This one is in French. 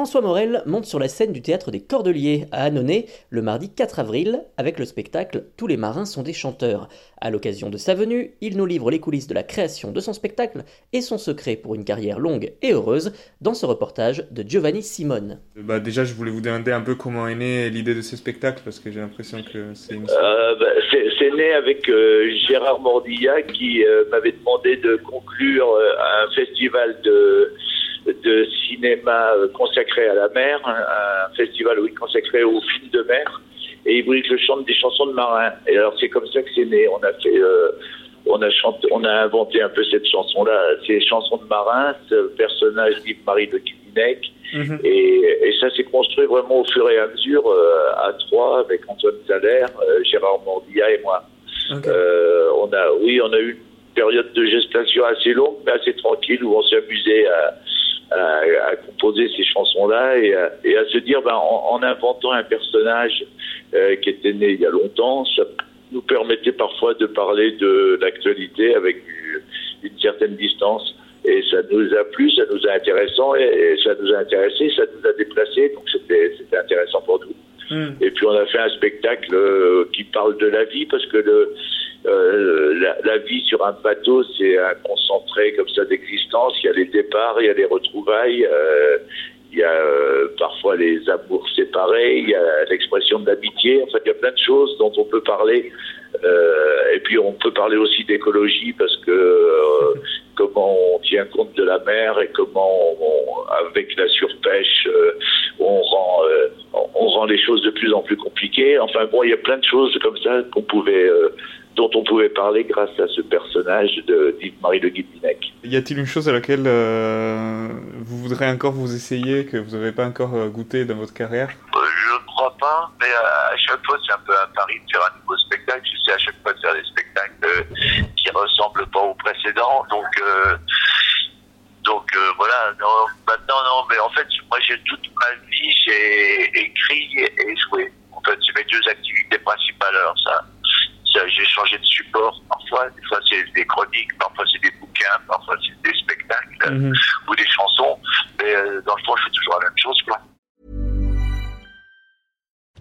François Morel monte sur la scène du théâtre des Cordeliers à Annonay le mardi 4 avril avec le spectacle Tous les marins sont des chanteurs. À l'occasion de sa venue, il nous livre les coulisses de la création de son spectacle et son secret pour une carrière longue et heureuse dans ce reportage de Giovanni Simone. Bah déjà, je voulais vous demander un peu comment est née l'idée de ce spectacle parce que j'ai l'impression que c'est une... Euh, bah, c'est né avec euh, Gérard Mordilla qui euh, m'avait demandé de conclure un festival de de cinéma euh, consacré à la mer, un, festival oui, consacré aux films de mer, et il voulait que je chante des chansons de marins. Et alors c'est comme ça que c'est né. On a fait, euh, on a chanté, on a inventé un peu cette chanson-là, ces chansons de marins, ce personnage d'Yves-Marie de Guilvinec, mhm. et, ça s'est construit vraiment au fur et à mesure euh, à trois avec Antoine Thaler, Gérard Mordia et moi. on a, oui, on a eu une période de gestation assez longue, mais assez tranquille où on s'est amusé à à, composer ces chansons-là et, et, à se dire, ben, en, inventant un personnage euh, qui était né il y a longtemps, ça nous permettait parfois de parler de l'actualité avec une certaine distance. Et ça nous a plu, ça nous a intéressant, et, ça nous a intéressé, ça nous a déplacé, donc c'était intéressant pour nous. Hmm. Et puis on a fait un spectacle euh, qui parle de la vie, parce que le, euh, la, vie sur un bateau, c'est un concentré comme ça d'existence. Il y a les départs, il y a les retrouvailles, euh, il y a euh, parfois les amours séparés, il y a l'expression de l'amitié. En fait, il y a plein de choses dont on peut parler. Et puis, on peut parler aussi d'écologie parce que comment on tient compte de la mer et comment, avec la surpêche, on rend les choses de plus en plus compliquées. Enfin bon, il y a plein de choses comme ça qu'on pouvait dont on pouvait parler grâce à ce personnage de Yves-Marie de Guilvinec. Y a-t-il une chose à laquelle euh, vous voudrez encore vous essayer, que vous n'avez pas encore euh, goûté dans votre carrière? Euh, Je ne crois pas, mais à chaque fois c'est un peu un pari de faire un nouveau spectacle. J'essaie à chaque fois de faire des spectacles qui ressemblent pas aux précédents, donc... Donc voilà, non, maintenant non, mais en fait, moi j'ai toute ma vie, j'ai écrit et joué. En fait, c'est mes deux activités principales. Alors ça, parfois. Des fois, c'est des chroniques, parfois, c'est des bouquins, parfois, c'est des spectacles mhm. ou des chansons. Mais euh, dans le fond, je fais toujours la même chose, quoi.